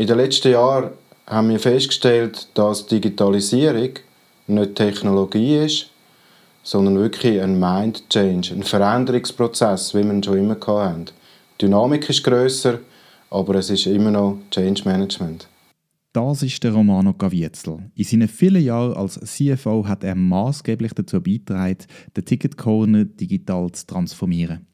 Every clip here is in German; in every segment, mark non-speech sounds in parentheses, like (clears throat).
In den letzten Jahren haben wir festgestellt, dass Digitalisierung nicht Technologie ist, sondern wirklich ein Mind Change, ein Veränderungsprozess, wie wir ihn schon immer hatten. Die Dynamik ist grösser, aber es ist immer noch Change Management. Das ist der Romano Gavietzel. In seinen vielen Jahren als CFO hat er maßgeblich dazu beigetragen, den Ticket Corner digital zu transformieren.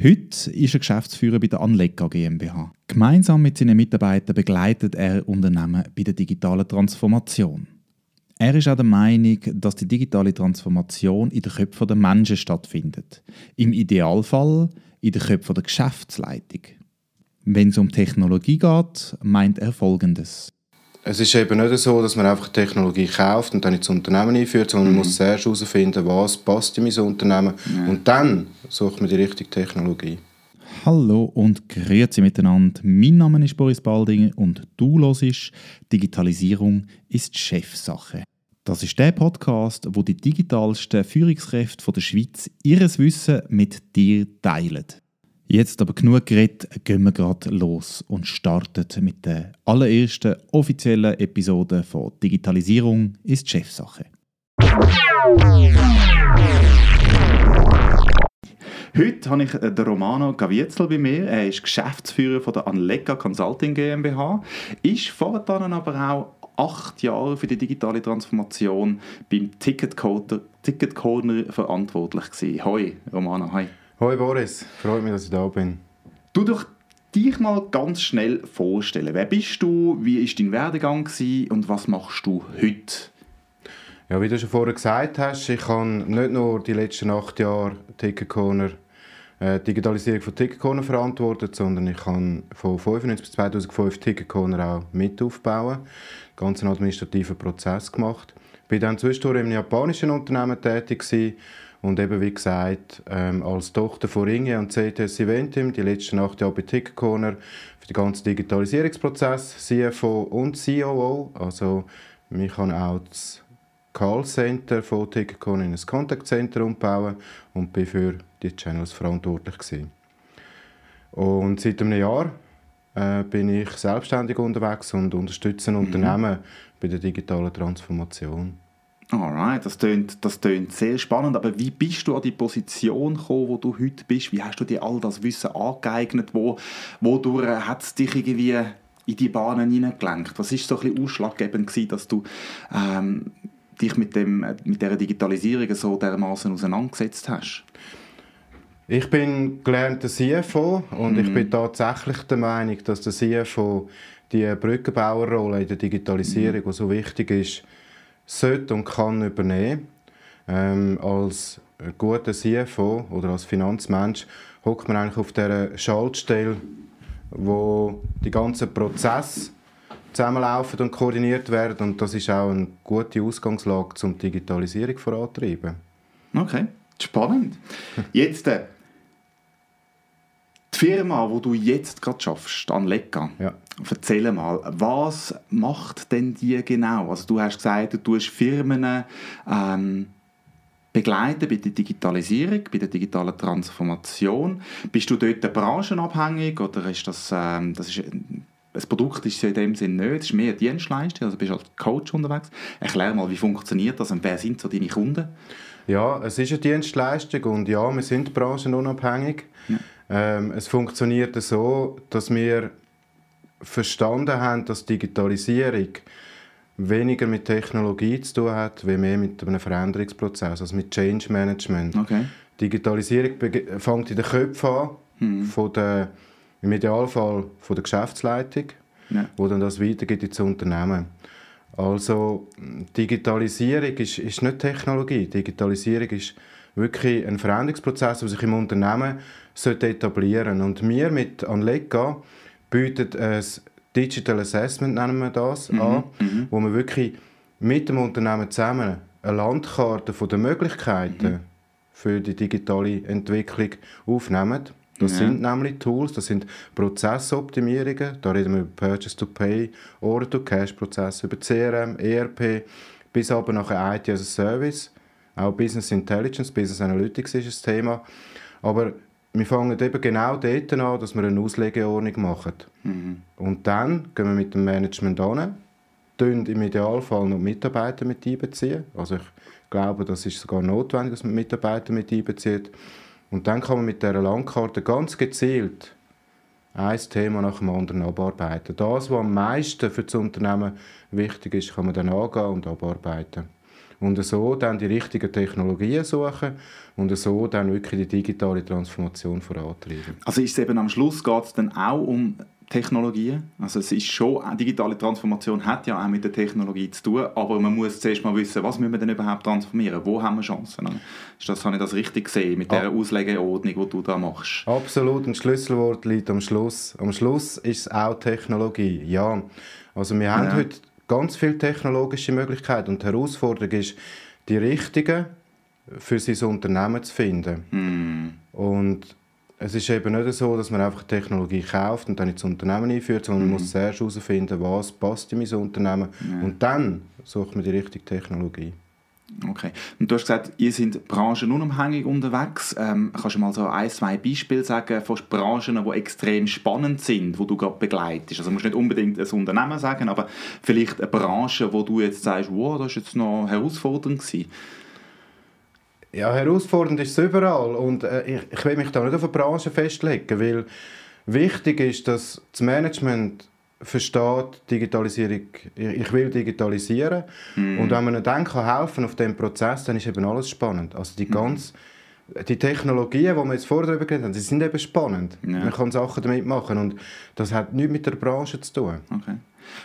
Heute ist er Geschäftsführer bei der Anlega GmbH. Gemeinsam mit seinen Mitarbeitern begleitet er Unternehmen bei der digitalen Transformation. Er ist auch der Meinung, dass die digitale Transformation in den Köpfen der Menschen stattfindet. Im Idealfall in den Köpfen der Geschäftsleitung. Wenn es um Technologie geht, meint er Folgendes. Es ist eben nicht so, dass man einfach Technologie kauft und dann ins Unternehmen einführt, sondern mhm. man muss zuerst herausfinden, was passt in mein Unternehmen ja. und dann sucht man die richtige Technologie. Hallo und grüezi miteinander. Mein Name ist Boris Baldinger und du hörst Digitalisierung ist Chefsache. Das ist der Podcast, wo die digitalsten Führungskräfte der Schweiz ihres Wissen mit dir teilen. Jetzt aber genug geredet, gehen wir gerade los und starten mit der allerersten offiziellen Episode von Digitalisierung ist Chefsache. Heute habe ich äh, den Romano Gavietzel bei mir. Er ist Geschäftsführer von der Anlega Consulting GmbH, ist vorher aber auch acht Jahre für die digitale Transformation beim Ticket Corner, Ticket Corner verantwortlich gewesen. Hoi, Romano, hi. Hoi Boris, freut mich, dass ich da bin. Du doch dich mal ganz schnell vorstellen. Wer bist du, wie ist dein Werdegang und was machst du heute? Ja, wie du schon vorher gesagt hast, ich habe nicht nur die letzten acht Jahre Ticket Corner, äh, Digitalisierung von Ticket Corner verantwortet, sondern ich habe von 1995 bis 2005 Ticket Corner auch mit aufbauen, ganz einen administrativen Prozess gemacht. Ich war dann zwischendurch im japanischen Unternehmen tätig gewesen, und eben, wie gesagt, ähm, als Tochter von Ringe und CTS Eventim, die letzten acht Jahre bei Ticket Corner, für den ganzen Digitalisierungsprozess, CFO und COO. Also, ich kann auch das Callcenter von Ticket Corner in ein Contact Center umbauen und bin für die Channels verantwortlich gewesen. Und seit einem Jahr äh, bin ich selbstständig unterwegs und unterstütze mhm. Unternehmen bei der digitalen Transformation. Alright, das klingt, das klingt sehr spannend. Aber wie bist du an die Position gekommen, wo du heute bist? Wie hast du dir all das Wissen angeeignet? Wo, wodurch hat es dich irgendwie in die Bahnen hineingelenkt? Was war so ein bisschen ausschlaggebend gewesen, dass du ähm, dich mit, dem, mit dieser Digitalisierung so dermaßen auseinandergesetzt hast? Ich bin gelernter CFO und mhm. ich bin tatsächlich der Meinung, dass der CFO die Brückenbauerrolle in der Digitalisierung, mhm. die so wichtig ist, sollte und kann übernehmen. Ähm, als guter CFO oder als Finanzmensch hockt man eigentlich auf der Schaltstelle, wo die ganzen Prozesse zusammenlaufen und koordiniert werden und das ist auch eine gute Ausgangslage zum Digitalisierung vorantreiben. Okay, spannend. Jetzt äh, die Firma, wo du jetzt gerade schaffst, Anlega, ja. erzähl mal, was macht denn die genau? Also du hast gesagt, du tust Firmen ähm, begleiten bei der Digitalisierung, bei der digitalen Transformation. Bist du dort branchenabhängig oder ist das, ähm, das ist das Produkt ist ja in dem Sinne nicht, es ist mehr Dienstleistung, also bist du als Coach unterwegs. Erklär mal, wie funktioniert das und wer sind so deine Kunden? Ja, es ist eine Dienstleistung und ja, wir sind branchenunabhängig. Ja. Ähm, es funktioniert so, dass wir verstanden haben, dass Digitalisierung weniger mit Technologie zu tun hat, wie mehr mit einem Veränderungsprozess, also mit Change Management. Okay. Digitalisierung fängt in den Köpfen an, hm. von der, im Idealfall von der Geschäftsleitung, ja. wo dann das weitergeht ins Unternehmen. Also Digitalisierung ist, ist nicht Technologie. Digitalisierung ist wirklich ein Veränderungsprozess, der sich im Unternehmen etablieren Und wir mit Anlega bieten ein Digital Assessment, nennen wir das, mhm. an, mhm. wo wir wirklich mit dem Unternehmen zusammen eine Landkarte den Möglichkeiten mhm. für die digitale Entwicklung aufnehmen. Das ja. sind nämlich Tools, das sind Prozessoptimierungen, da reden wir über Purchase-to-Pay, Order-to-Cash-Prozesse, über CRM, ERP, bis aber nachher IT as a Service. Auch Business Intelligence, Business Analytics ist ein Thema. Aber wir fangen eben genau dort an, dass wir eine Auslegeordnung machen. Mhm. Und dann gehen wir mit dem Management an, tun im Idealfall noch Mitarbeiter mit einbeziehen. Also ich glaube, das ist sogar notwendig, dass man Mitarbeiter mit einbezieht. Und dann kann man mit dieser Landkarte ganz gezielt ein Thema nach dem anderen abarbeiten. Das, was am meisten für das Unternehmen wichtig ist, kann man dann angehen und abarbeiten. Und so dann die richtigen Technologien suchen und so dann wirklich die digitale Transformation vorantreiben. Also ist es eben am Schluss geht es dann auch um Technologien. Also es ist schon, digitale Transformation hat ja auch mit der Technologie zu tun, aber man muss zuerst mal wissen, was müssen wir denn überhaupt transformieren? Wo haben wir Chancen? Ist das, habe ich das richtig gesehen mit der Auslegeordnung, die du da machst? Absolut, ein Schlüsselwort liegt am Schluss. Am Schluss ist es auch Technologie, ja. Also wir haben ja. heute ganz viele technologische Möglichkeiten und die Herausforderung ist, die richtigen für sein Unternehmen zu finden. Mm. Und es ist eben nicht so, dass man einfach Technologie kauft und dann ins Unternehmen einführt, sondern mhm. man muss zuerst herausfinden, was passt in mein Unternehmen ja. und dann sucht man die richtige Technologie. Okay. Und du hast gesagt, ihr seid branchenunabhängig unterwegs. Ähm, kannst du mal so ein, zwei Beispiele sagen von Branchen, die extrem spannend sind, die du gerade begleitest? Also du musst nicht unbedingt ein Unternehmen sagen, aber vielleicht eine Branche, wo du jetzt sagst, wow, das war jetzt noch herausfordernd gewesen. Ja, herausfordernd ist es überall und äh, ich, ich will mich da nicht auf eine Branche festlegen, weil wichtig ist, dass das Management versteht, Digitalisierung, ich will digitalisieren mm. und wenn man dann kann helfen auf dem Prozess, dann ist eben alles spannend. Also die mhm. ganz die Technologien, die wir jetzt vorher darüber geredet haben, die sind eben spannend. Ja. Man kann Sachen damit machen und das hat nichts mit der Branche zu tun. Okay.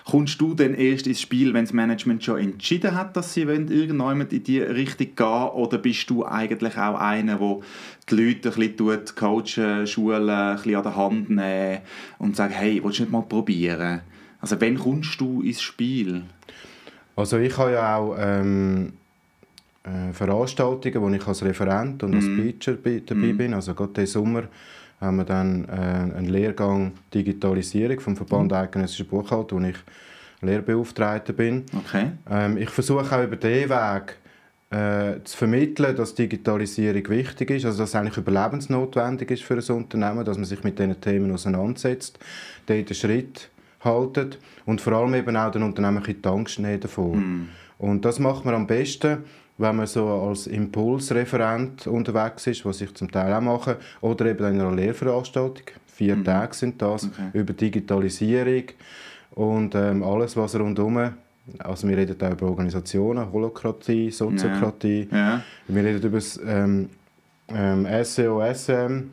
Kommst du denn erst ins Spiel, wenn das Management schon entschieden hat, dass sie irgendjemand in die Richtung gehen oder bist du eigentlich auch einer, der die Leute ein bisschen tut, coachen, schulen, ein bisschen an der Hand nehmen und sagt, hey, willst du nicht mal probieren? Also wann kommst du ins Spiel? Also ich habe ja auch ähm, äh, Veranstaltungen, wo ich als Referent und als mm. Speaker dabei mm. bin. Also gerade diesen Sommer haben wir dann äh, einen Lehrgang Digitalisierung vom Verband mhm. Eidgenössische Buchhaltung, wo ich Lehrbeauftragter bin. Okay. Ähm, ich versuche auch über diesen Weg äh, zu vermitteln, dass Digitalisierung wichtig ist, also dass es eigentlich überlebensnotwendig ist für ein Unternehmen, dass man sich mit diesen Themen auseinandersetzt, dort einen Schritt haltet und vor allem eben auch den Unternehmen die Angst davor. Mm. Und das macht man am besten, wenn man so als Impulsreferent unterwegs ist, was ich zum Teil auch mache, oder eben in einer Lehrveranstaltung, vier mhm. Tage sind das, okay. über Digitalisierung und ähm, alles, was rundherum also wir reden auch über Organisationen, Holokratie, Soziokratie, ja. Ja. wir reden über das ähm, ähm, SEO, SM,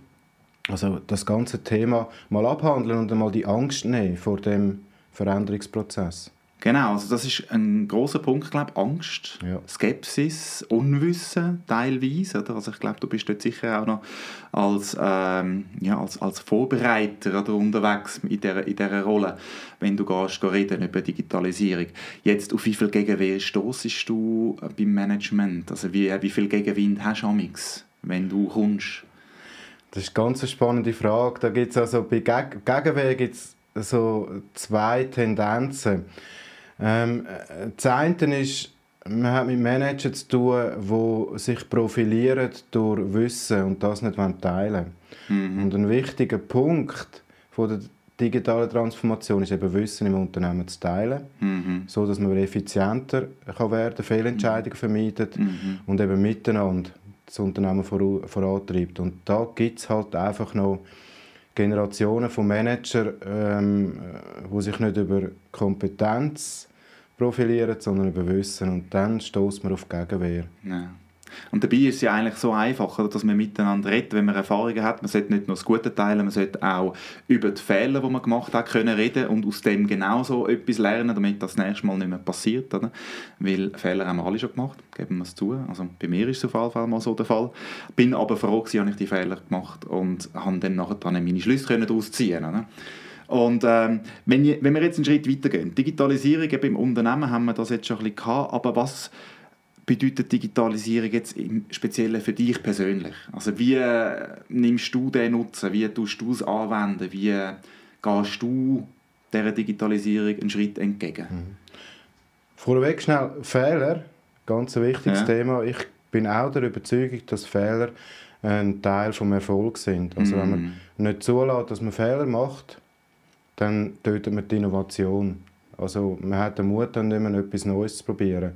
also das ganze Thema mal abhandeln und einmal die Angst nehmen vor dem Veränderungsprozess. Genau, also das ist ein großer Punkt, glaube Angst, ja. Skepsis, Unwissen teilweise. Oder? Also ich glaube, du bist dort sicher auch noch als, ähm, ja, als, als Vorbereiter oder unterwegs in dieser, in dieser Rolle, wenn du gehst, reden über Digitalisierung. Jetzt, auf wie viel Gegenwehr stoßest du beim Management? Also wie, wie viel Gegenwind hast du amix, wenn du kommst? Das ist eine ganz spannende Frage. Da gibt's also bei Geg Gegenwehr gibt es so zwei Tendenzen. Ähm, das eine ist, man hat mit Managern zu tun, die sich profilieren durch Wissen und das nicht teilen wollen. Mhm. Und ein wichtiger Punkt von der digitalen Transformation ist eben Wissen im Unternehmen zu teilen, mhm. so dass man effizienter kann werden, Fehlentscheidungen vermeidet mhm. und eben miteinander das Unternehmen vorantreibt. Und da gibt es halt einfach noch Generationen von Managern, ähm, die sich nicht über Kompetenz profilieren, sondern über Wissen. Und dann stoßt man auf Gegenwehr. Ja. Und dabei ist es ja eigentlich so einfach, dass man miteinander redet, wenn man Erfahrungen hat. Man sollte nicht nur das Gute teilen, man sollte auch über die Fehler, die man gemacht hat, können reden und aus dem genauso etwas lernen, damit das, nächste Mal nicht mehr passiert. Oder? Weil Fehler haben wir alle schon gemacht, geben wir es zu. Also bei mir ist es auf jeden Fall mal so der Fall. Bin aber froh, dass ich die Fehler gemacht und habe dann nachher meine Schlüsse daraus ziehen können. Und ähm, wenn, ich, wenn wir jetzt einen Schritt weitergehen, Digitalisierung im Unternehmen haben wir das jetzt schon ein bisschen gehabt, aber was bedeutet Digitalisierung jetzt im Speziellen für dich persönlich? Also wie äh, nimmst du den Nutzen, wie tust du es anwenden, wie gehst du dieser Digitalisierung einen Schritt entgegen? Mhm. Vorweg schnell Fehler, ganz ein wichtiges ja. Thema. Ich bin auch der Überzeugung, dass Fehler ein Teil des Erfolgs sind. Also wenn man mm. nicht zulässt, dass man Fehler macht, dann tötet man die Innovation. Also man hat den Mut, dann nicht mehr etwas Neues zu probieren.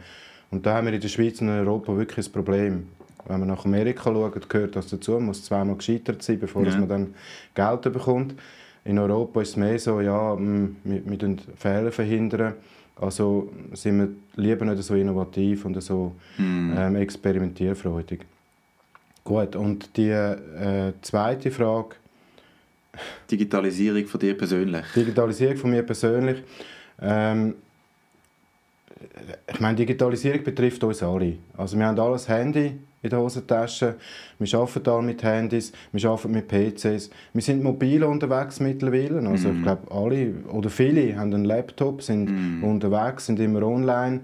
Und da haben wir in der Schweiz und in Europa wirklich ein Problem. Wenn man nach Amerika schaut, gehört das dazu, man muss zweimal gescheitert sein, bevor ja. man dann Geld bekommt. In Europa ist es mehr so, ja, mm, wir, wir Fehler verhindern. Also sind wir lieber nicht so innovativ und so mm. ähm, experimentierfreudig. Gut, und die äh, zweite Frage. Digitalisierung von dir persönlich. Digitalisierung von mir persönlich. Ähm, ich meine, Digitalisierung betrifft uns alle. Also wir haben alles Handy in der Hosentasche, wir arbeiten alle mit Handys, wir arbeiten mit PCs, wir sind mobil unterwegs mittlerweile. Also mm. ich glaube, alle oder viele haben einen Laptop, sind mm. unterwegs, sind immer online,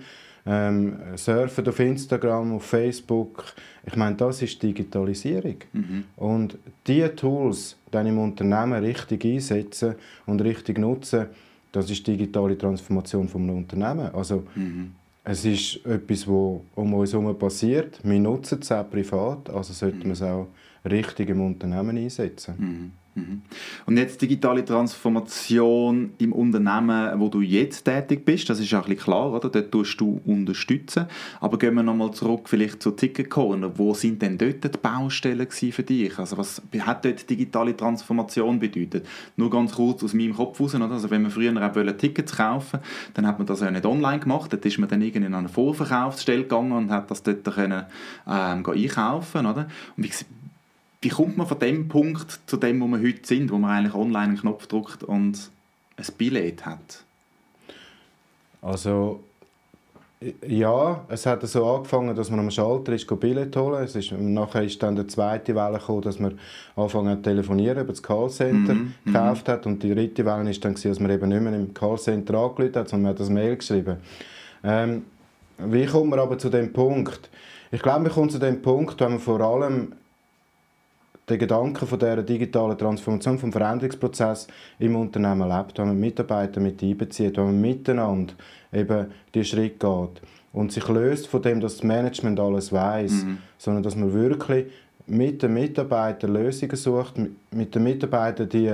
ähm, surfen auf Instagram, auf Facebook. Ich meine, das ist Digitalisierung. Mm Und diese Tools dann im Unternehmen richtig einsetzen und richtig nutzen, das ist digitale Transformation einem Unternehmen. Also, mhm. Es ist etwas, was um uns herum passiert. Wir nutzen es auch privat, also sollten mhm. wir es auch richtig im Unternehmen einsetzen. Mhm. Und jetzt digitale Transformation im Unternehmen, wo du jetzt tätig bist, das ist ja ein bisschen klar, oder? Dort tust du unterstützen. Aber gehen wir nochmal zurück vielleicht zu Ticket Corner. Wo sind denn dort die Baustellen für dich? Also was hat dort digitale Transformation bedeutet? Nur ganz kurz aus meinem Kopf raus, oder? Also wenn man früher auch Tickets kaufen dann hat man das ja nicht online gemacht. Dort ist man dann irgendwie in eine Vorverkaufsstelle gegangen und hat das dort können, ähm, einkaufen, oder? Und wie, wie kommt man von dem Punkt zu dem, wo wir heute sind, wo man eigentlich online einen Knopf drückt und ein Billett hat? Also ja, es hat so angefangen, dass man am Schalter ist, Billett holen. Es ist, nachher ist dann die zweite Welle gekommen, dass man angefangen zu telefonieren, über das Callcenter mm -hmm. gekauft hat. Und die dritte Welle war dann, dass man eben nicht mehr im Callcenter angerufen hat, sondern man hat das Mail geschrieben. Ähm, wie kommt man aber zu dem Punkt? Ich glaube, man kommt zu dem Punkt, wenn man vor allem den Gedanken von dieser digitalen Transformation, vom Veränderungsprozess im Unternehmen lebt, wenn man Mitarbeiter mit einbezieht, wenn man miteinander eben die Schritt geht und sich löst von dem, dass das Management alles weiß, mhm. sondern dass man wirklich mit den Mitarbeitern Lösungen sucht, mit den Mitarbeitern die,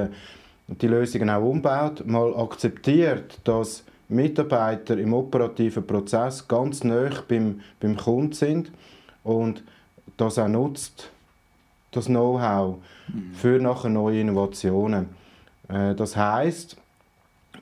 die Lösungen auch umbaut, mal akzeptiert, dass Mitarbeiter im operativen Prozess ganz nah beim, beim Kunden sind und das auch nutzt das Know-how mhm. für nachher neue Innovationen. Äh, das heißt,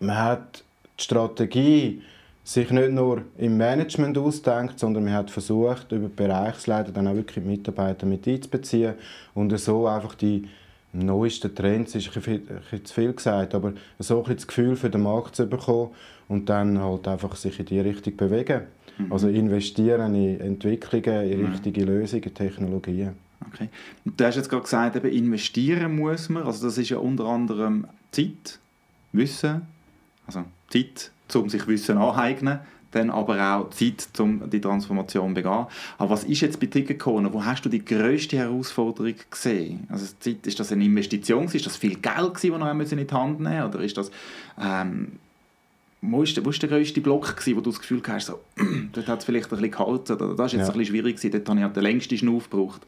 man hat die Strategie sich nicht nur im Management ausdenkt, sondern man hat versucht, über die Bereichsleiter dann auch wirklich Mitarbeiter mit einzubeziehen und so einfach die neuesten Trends, ist ein bisschen zu viel gesagt, aber so ein das Gefühl für den Markt zu bekommen und dann halt einfach sich in die Richtung bewegen. Mhm. Also investieren in Entwicklungen, in richtige Lösungen, Technologien. Okay. Du hast jetzt gerade gesagt, eben investieren muss man. Also das ist ja unter anderem Zeit, Wissen, also Zeit, um sich Wissen aneignen, dann aber auch Zeit, um die Transformation zu begehen. Aber was ist jetzt bei Ticketcorner? Wo hast du die grösste Herausforderung gesehen? Also Zeit, ist das eine Investition? Ist das viel Geld, das wir noch in die Hand nehmen Oder ist das... Ähm, wo war der, der grösste Block, gewesen, wo du das Gefühl hast, so, (clears throat) dort hat es vielleicht ein bisschen gehalten, oder das war jetzt ja. ein bisschen schwierig, gewesen, dort habe ich halt den längsten Schnuff gebraucht.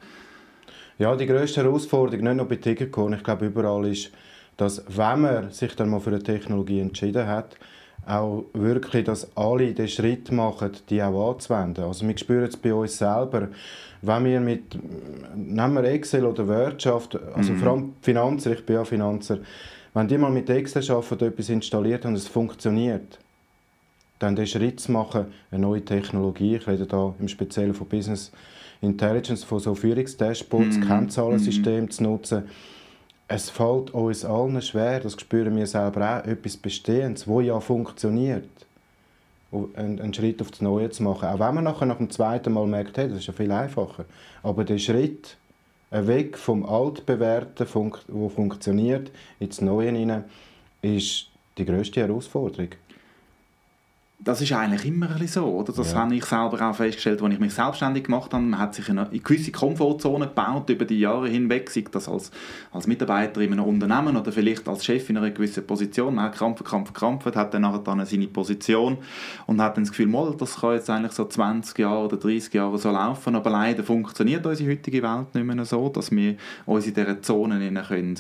Ja, die grösste Herausforderung, nicht nur bei Tigercorn, ich glaube überall ist, dass wenn man sich dann mal für eine Technologie entschieden hat, auch wirklich, dass alle den Schritt machen, die auch anzuwenden. Also wir spüren es bei uns selber, wenn wir mit, nehmen wir Excel oder Wirtschaft, also mhm. vor allem Finanzer, ich bin ja Finanzer, wenn die mal mit Excel arbeiten etwas installiert haben und es funktioniert, dann den Schritt zu machen, eine neue Technologie, ich rede da im Speziellen von Business Intelligence, von so Führungsdashboards, mm. Kennzahlensystem mm. zu nutzen. Es fällt uns allen schwer, das spüren wir selber auch, etwas Bestehendes, wo ja funktioniert, einen, Schritt auf das Neue zu machen. Auch wenn man nachher nach dem zweiten Mal merkt, hey, das ist ja viel einfacher. Aber der Schritt weg vom Altbewährten, wo funktioniert, ins Neue hinein, ist die grösste Herausforderung. Das ist eigentlich immer ein so, oder? Das ja. habe ich selber auch festgestellt, als ich mich selbstständig gemacht habe. Man hat sich eine, gewisse Komfortzone gebaut über die Jahre hinweg, sei das als, als Mitarbeiter in einem Unternehmen oder vielleicht als Chef in einer gewissen Position. Man hat krampft, krampft, krampft, hat dann nachher dann seine Position und hat dann das Gefühl, mal, das kann jetzt eigentlich so 20 Jahre oder 30 Jahre so laufen, aber leider funktioniert unsere heutige Welt nicht mehr so, dass wir uns in dieser Zone können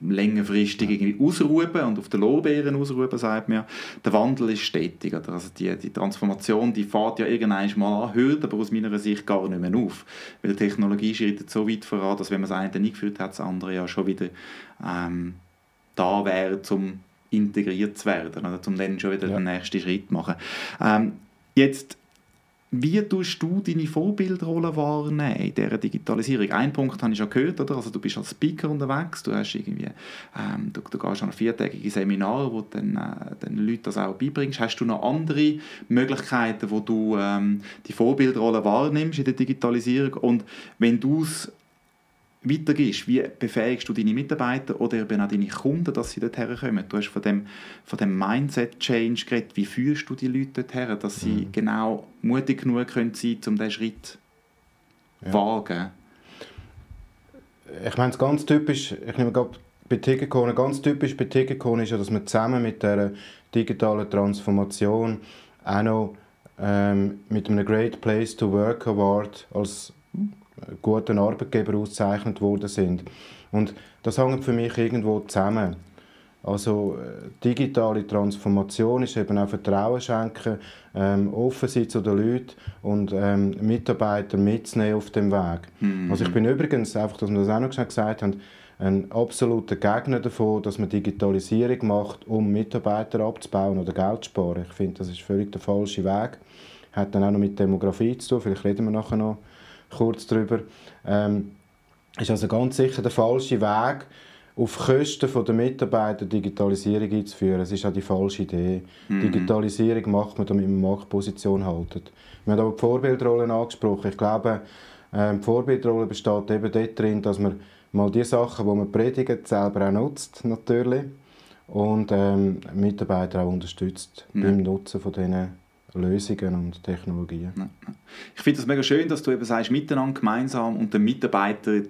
längerfristig irgendwie ausruhen und auf den Lorbeeren ausruhen, sagt man Der Wandel ist stetig. Oder? Also die, die Transformation, die fährt ja irgendwann mal an, hört aber aus meiner Sicht gar nicht mehr auf. Weil die Technologie schreitet so weit voran, dass wenn man das eine eingeführt hat, das andere ja schon wieder ähm, da wäre, um integriert zu werden, oder um dann schon wieder ja. den nächsten Schritt zu machen. Ähm, jetzt wie tust du deine Vorbildrolle wahrnehmen in dieser Digitalisierung? Ein Punkt habe ich schon gehört, oder? Also du bist als Speaker unterwegs, du, hast irgendwie, ähm, du, du gehst an ein viertägiges Seminar, wo du dann, äh, den Leuten das auch beibringst. Hast du noch andere Möglichkeiten, wo du ähm, die Vorbildrolle wahrnimmst in der Digitalisierung? Und wenn du es weitergehst, wie befähigst du deine Mitarbeiter oder eben auch deine Kunden, dass sie dorthin kommen? Du hast von dem, von dem Mindset-Change geredet. Wie führst du die Leute dorthin, dass sie mhm. genau mutig genug können sein um diesen Schritt ja. wagen? Ich meine, es ganz typisch, ich nehme gerade bei ganz typisch bei Ticketcon ist ja, dass wir zusammen mit der digitalen Transformation auch noch ähm, mit einem Great Place to Work Award als guten Arbeitgeber ausgezeichnet worden sind. Und das hängt für mich irgendwo zusammen. Also äh, digitale Transformation ist eben auch Vertrauen schenken, ähm, offen sein zu den Leuten und ähm, Mitarbeiter mitzunehmen auf dem Weg. Mhm. Also ich bin übrigens, einfach, dass wir das auch noch gesagt haben, ein absoluter Gegner davon, dass man Digitalisierung macht, um Mitarbeiter abzubauen oder Geld zu sparen. Ich finde, das ist völlig der falsche Weg. Hat dann auch noch mit Demografie zu tun, vielleicht reden wir nachher noch kurz darüber. Ähm, ist also ganz sicher der falsche Weg, auf Kosten der Mitarbeiter Digitalisierung einzuführen. Es ist auch die falsche Idee. Mhm. Digitalisierung macht man, damit man Marktposition haltet. Wir haben aber die Vorbildrolle angesprochen. Ich glaube, ähm, die Vorbildrolle besteht eben darin, dass man mal die Sachen, die man predigt, selber auch nutzt, natürlich. Und ähm, Mitarbeiter auch unterstützt mhm. beim Nutzen von diesen Lösungen und Technologien. Ich finde es mega schön, dass du eben sagst, miteinander gemeinsam und den Mitarbeiter,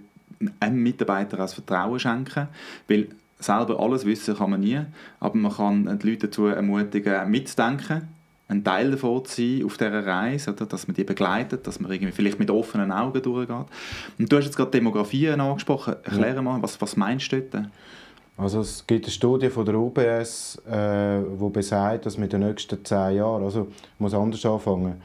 einem Mitarbeiter als Vertrauen schenken, weil selber alles wissen kann man nie, aber man kann die Leute dazu ermutigen, mitzudenken, ein Teil davon zu sein auf dieser Reise, oder? dass man die begleitet, dass man irgendwie vielleicht mit offenen Augen durchgeht. Und du hast jetzt gerade Demografien angesprochen. Erkläre ja. mal, was, was meinst du dort? Also es gibt eine Studie von der UBS, äh, wo besagt, dass mit den nächsten zehn Jahren, also ich muss anders anfangen,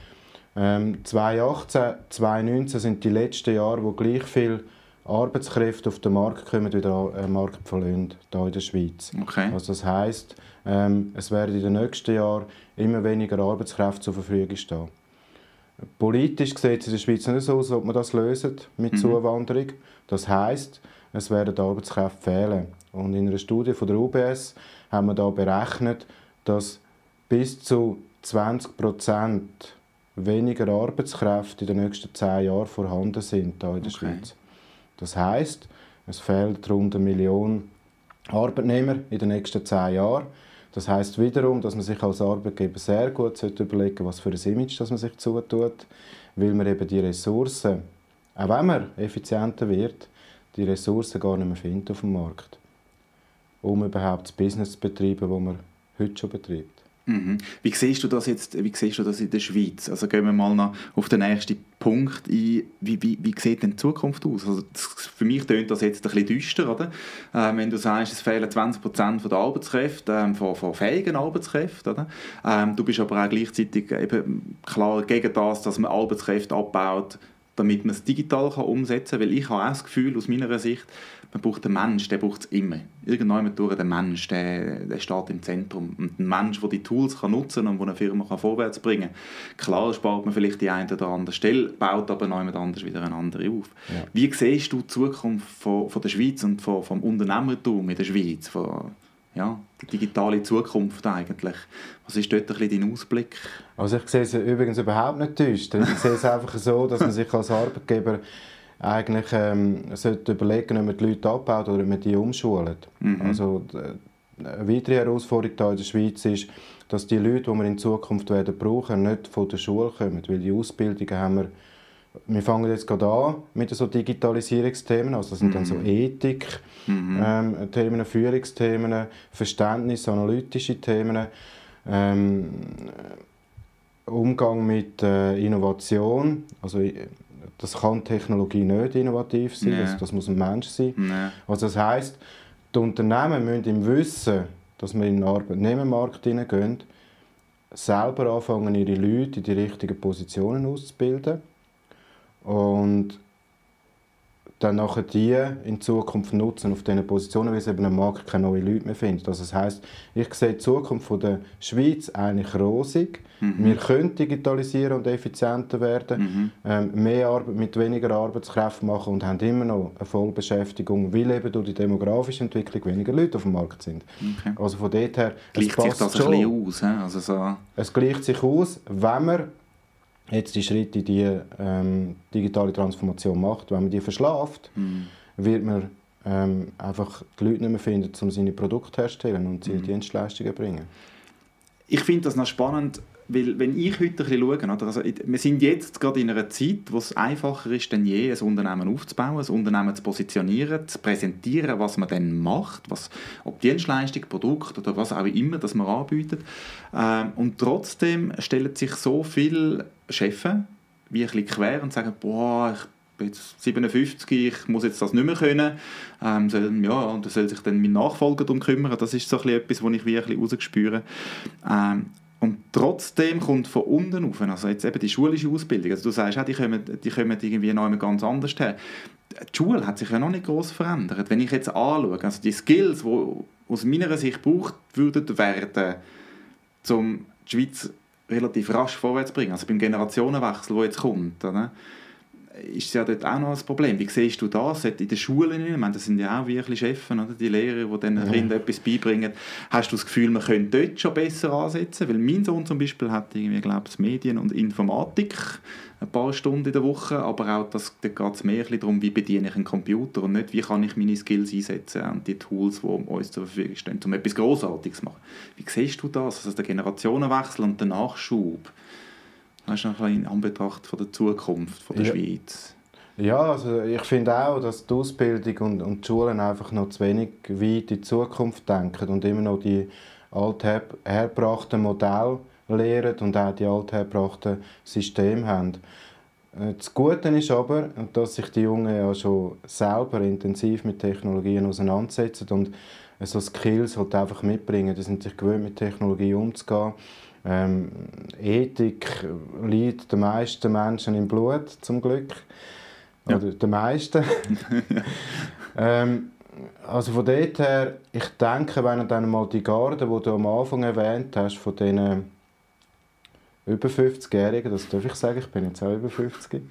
ähm, 2018, 2019 sind die letzten Jahre, wo gleich viele Arbeitskräfte auf den Markt kommen, wie der äh, Markt verlöhnt, hier in der Schweiz. Okay. Also das heisst, ähm, es werden in den nächsten Jahren immer weniger Arbeitskräfte zur Verfügung stehen. Politisch sieht es in der Schweiz nicht so aus, ob man das lösen mit mhm. Zuwanderung. Das heisst, es werden Arbeitskräfte fehlen. Und in einer Studie von der UBS haben wir da berechnet, dass bis zu 20 Prozent weniger Arbeitskräfte in den nächsten zehn Jahren vorhanden sind hier in der okay. Schweiz. Das heißt, es fehlt rund eine Million Arbeitnehmer in den nächsten zehn Jahren. Das heißt wiederum, dass man sich als Arbeitgeber sehr gut überlegen sollte, was für ein Image das man sich zutut, weil man eben die Ressourcen, auch wenn man effizienter wird, die Ressourcen gar nicht mehr findet auf dem Markt um überhaupt das Business zu betreiben, das man heute schon betreibt. Mhm. Wie siehst du das jetzt, wie siehst du das in der Schweiz? Also gehen wir mal noch auf den nächsten Punkt ein. Wie, wie, wie sieht denn die Zukunft aus? Also das, für mich tönt das jetzt ein bisschen düster, oder? Äh, wenn du sagst, es fehlen 20 Prozent der Arbeitskräfte, äh, von, von fähigen Arbeitskräften, oder? Ähm, du bist aber auch gleichzeitig eben klar gegen das, dass man Arbeitskräfte abbaut, damit man es digital kann umsetzen kann. Weil ich habe auch das Gefühl, aus meiner Sicht, man braucht den Mensch, der braucht es immer. Irgendwann durch den Mensch, der, der steht im Zentrum. Und ein Mensch, der die Tools kann nutzen und eine Firma kann vorwärts bringen kann. Klar spart man vielleicht die eine oder andere Stelle, baut aber jemand anders wieder eine andere auf. Ja. Wie siehst du die Zukunft von, von der Schweiz und von, vom Unternehmertum in der Schweiz? Von, ja, die digitale Zukunft eigentlich. Was ist dort ein bisschen dein Ausblick? Also ich sehe es übrigens überhaupt nicht düster. Ich sehe es einfach so, dass man sich als Arbeitgeber eigentlich ähm, sollte überlegen, ob man die Leute abbaut oder ob man die umschult. Mhm. Also eine weitere Herausforderung hier in der Schweiz ist, dass die Leute, die wir in Zukunft werden brauchen, nicht von der Schule kommen, weil die Ausbildungen haben wir wir fangen jetzt gerade an mit so Digitalisierungsthemen, also das sind mhm. dann so mhm. Ethik, mhm. ähm, Themen, Führungsthemen, Verständnis, analytische Themen, ähm, Umgang mit äh, Innovation, also das kann Technologie nicht innovativ sein, nee. das, das, muss ein Mensch sein. Nee. Also das heißt, die Unternehmen müssen im Wissen, dass wir in den Arbeitnehmermarkt hineingehen, selber anfangen, ihre Leute in die richtigen Positionen auszubilden und dann nachher die in Zukunft nutzen auf diesen Positionen, weil es eben am Markt keine neuen Leute mehr findet. Also das heißt, ich sehe die Zukunft von der Schweiz eigentlich rosig. Mhm. Wir können digitalisieren und effizienter werden, mhm. ähm, mehr Arbeit mit weniger Arbeitskräften machen und haben immer noch eine Vollbeschäftigung, weil eben durch die demografische Entwicklung weniger Leute auf dem Markt sind. Okay. Also von dort her... Gleicht sich das schon. ein bisschen aus? He? Also so. Es gleicht sich aus, wenn man jetzt die Schritte die ähm, digitale Transformation macht, wenn man die verschlaft, mhm. wird man ähm, einfach die Leute nicht mehr finden, um seine Produkte herzustellen und seine mhm. Dienstleistungen zu bringen. Ich finde das noch spannend, weil wenn ich heute ein bisschen schaue, also wir sind jetzt gerade in einer Zeit, wo es einfacher ist denn je, ein Unternehmen aufzubauen, ein Unternehmen zu positionieren, zu präsentieren, was man dann macht, was, ob Dienstleistung, Produkt oder was auch immer, das man anbietet. Ähm, und trotzdem stellen sich so viele Chefs wie ein bisschen quer und sagen, boah, ich bin jetzt 57, ich muss jetzt das nicht mehr können. Ähm, soll, ja, und da soll sich dann mein Nachfolger darum kümmern. Das ist so ein bisschen etwas, was ich wie ein bisschen rausgespüre. Ähm, und trotzdem kommt von unten auf, also jetzt eben die schulische Ausbildung, also du sagst, ja, die, kommen, die kommen irgendwie noch ganz anders her. Die Schule hat sich ja noch nicht groß verändert. Wenn ich jetzt anschaue, also die Skills, die aus meiner Sicht gebraucht würden werden, um die Schweiz relativ rasch vorwärts zu bringen, also beim Generationenwechsel, der jetzt kommt, oder? Ist ja dort auch noch ein Problem. Wie siehst du das in den Schulen? Ich meine, das sind ja auch wirklich Chefs, oder? die Lehrer, die den Kindern etwas beibringen. Hast du das Gefühl, man könnte dort schon besser ansetzen? Weil mein Sohn zum Beispiel hat irgendwie, glaube ich, Medien und Informatik ein paar Stunden in der Woche, aber auch das, da geht es mehr darum, wie bediene ich einen Computer und nicht, wie kann ich meine Skills einsetzen und die Tools, die uns zur Verfügung stehen, um etwas Großartiges zu machen. Wie siehst du das? Also der Generationenwechsel und der Nachschub. Das ist noch ein in Anbetracht von der Zukunft von der ja. Schweiz. Ja, also ich finde auch, dass die Ausbildung und, und die Schulen einfach noch zu wenig weit in die Zukunft denken und immer noch die althergebrachten Modelle lehren und auch die althergebrachten Systeme haben. Äh, das Gute ist aber, dass sich die Jungen ja schon selber intensiv mit Technologien auseinandersetzen und so Skills halt einfach mitbringen. Die sind sich gewöhnt, mit Technologie umzugehen ähm, Ethik liegt den meisten Menschen im Blut, zum Glück. Ja. Oder den meisten. (laughs) ähm, also von dort her, ich denke, wenn dann mal die Garde, die du am Anfang erwähnt hast, von diesen über 50-Jährigen, das darf ich sagen, ich bin jetzt auch über 50.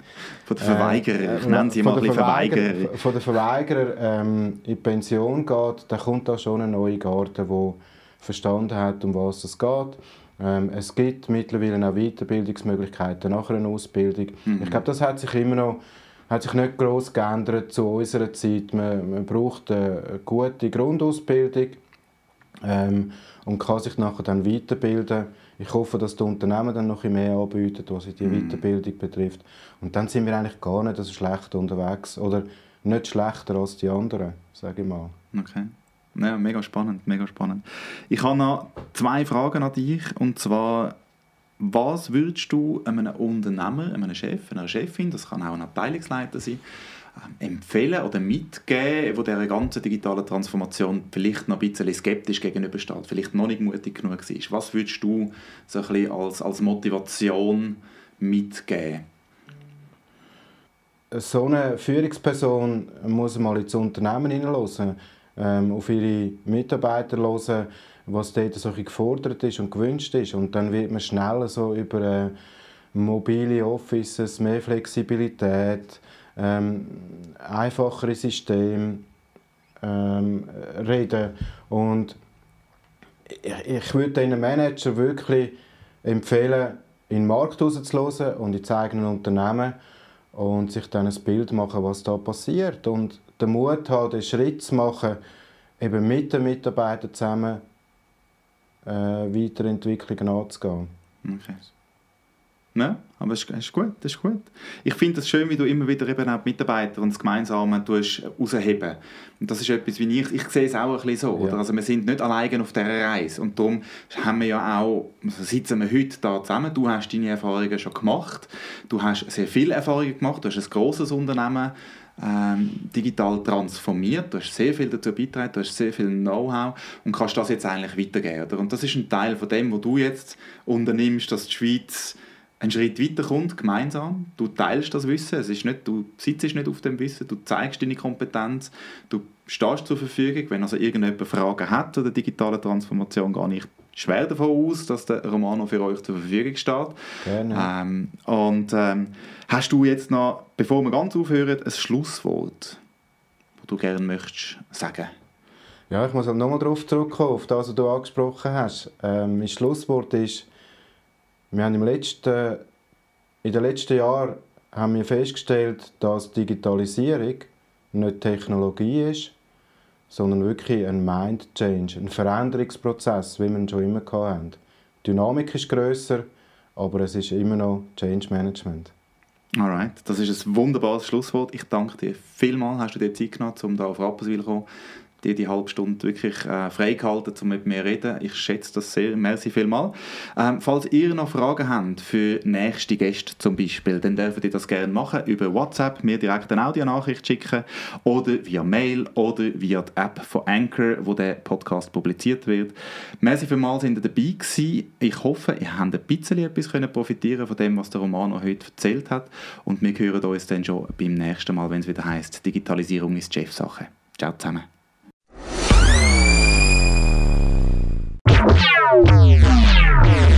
Von den Verweigerern, äh, ich nenne sie mal ein Verweigerer. Von den Verweigerern ähm, in die Pension geht, dann kommt da schon eine neue Garde, die verstanden hat, um was es geht ähm, es gibt mittlerweile auch Weiterbildungsmöglichkeiten nach einer Ausbildung. Mhm. Ich glaube, das hat sich immer noch hat sich nicht groß geändert zu unserer Zeit. Man, man braucht eine gute Grundausbildung ähm, und kann sich nachher dann weiterbilden. Ich hoffe, dass die Unternehmen dann noch mehr anbieten, was die mhm. Weiterbildung betrifft. Und dann sind wir eigentlich gar nicht so schlecht unterwegs oder nicht schlechter als die anderen, sage ich mal. Okay. Ja, mega spannend, mega spannend. Ich habe noch zwei Fragen an dich und zwar was würdest du einem Unternehmer, einem Chef, einer Chefin, das kann auch ein Abteilungsleiter sein, ähm, empfehlen oder mitgeben, wo der ganzen digitalen Transformation vielleicht noch ein bisschen skeptisch gegenübersteht, vielleicht noch nicht mutig genug ist? Was würdest du so ein bisschen als, als Motivation mitgeben? So eine Führungsperson muss mal ins Unternehmen hineinlassen ähm, auf ihre Mitarbeiter hören, was dort so gefordert ist und gewünscht ist. Und dann wird man schneller so über äh, mobile Offices, mehr Flexibilität, ähm, einfachere Systeme ähm, reden. Und ich, ich würde den Manager wirklich empfehlen, in den Markt rauszuhören und ins eigene Unternehmen und sich dann ein Bild machen, was da passiert. Und den Mut haben, den Schritt zu machen, eben mit den Mitarbeitern zusammen äh, Weiterentwicklungen anzugehen. Okay. Ja, aber es ist, gut, das ist gut. Ich finde es schön, wie du immer wieder eben auch die Mitarbeiter und das Gemeinsame rausheben Und das ist etwas, wie ich, ich sehe es auch ein bisschen so. Ja. Oder? Also wir sind nicht alleine auf dieser Reise. Und darum haben wir ja auch, also sitzen wir heute da zusammen. Du hast deine Erfahrungen schon gemacht. Du hast sehr viele Erfahrungen gemacht. Du hast ein grosses Unternehmen ähm, digital transformiert. Du hast sehr viel dazu beigetragen, du hast sehr viel Know-how und kannst das jetzt eigentlich weitergeben. Oder? Und das ist ein Teil von dem, was du jetzt unternimmst, dass die Schweiz einen Schritt weiterkommt, gemeinsam. Du teilst das Wissen. Es ist nicht, du sitzt nicht auf dem Wissen, du zeigst deine Kompetenz, du stehst zur Verfügung. Wenn also irgendjemand Fragen hat zu der digitalen Transformation, gar nicht schwer davon aus, dass der Romano für euch zur Verfügung steht. Gerne. Ähm, und ähm, hast du jetzt noch, bevor wir ganz aufhören, ein Schlusswort, das du gerne möchtest sagen? Ja, ich muss halt nochmal darauf zurückkommen, auf das, was du angesprochen hast. Ähm, mein Schlusswort ist, wir haben im letzten, in den letzten Jahren haben wir festgestellt, dass Digitalisierung nicht Technologie ist, sondern wirklich ein Mind Change, ein Veränderungsprozess, wie wir ihn schon immer hatten. Die Dynamik ist grösser, aber es ist immer noch Change Management. Alright, das ist ein wunderbares Schlusswort. Ich danke dir vielmals, hast du dir Zeit genommen, um hier auf Rapperswil zu kommen dir die halbe Stunde wirklich äh, freigehalten, um mit mir zu reden. Ich schätze das sehr. Merci vielmal. Ähm, falls ihr noch Fragen habt für nächste Gäste zum Beispiel, dann dürft ihr das gerne machen über WhatsApp, mir direkt eine Audionachricht schicken oder via Mail oder via die App von Anchor, wo der Podcast publiziert wird. Merci vielmals, sind ihr dabei gewesen. Ich hoffe, ihr habt ein bisschen etwas können profitieren von dem, was der Romano heute erzählt hat und wir hören uns dann schon beim nächsten Mal, wenn es wieder heißt Digitalisierung ist Chefsache. Ciao zusammen. Tchau.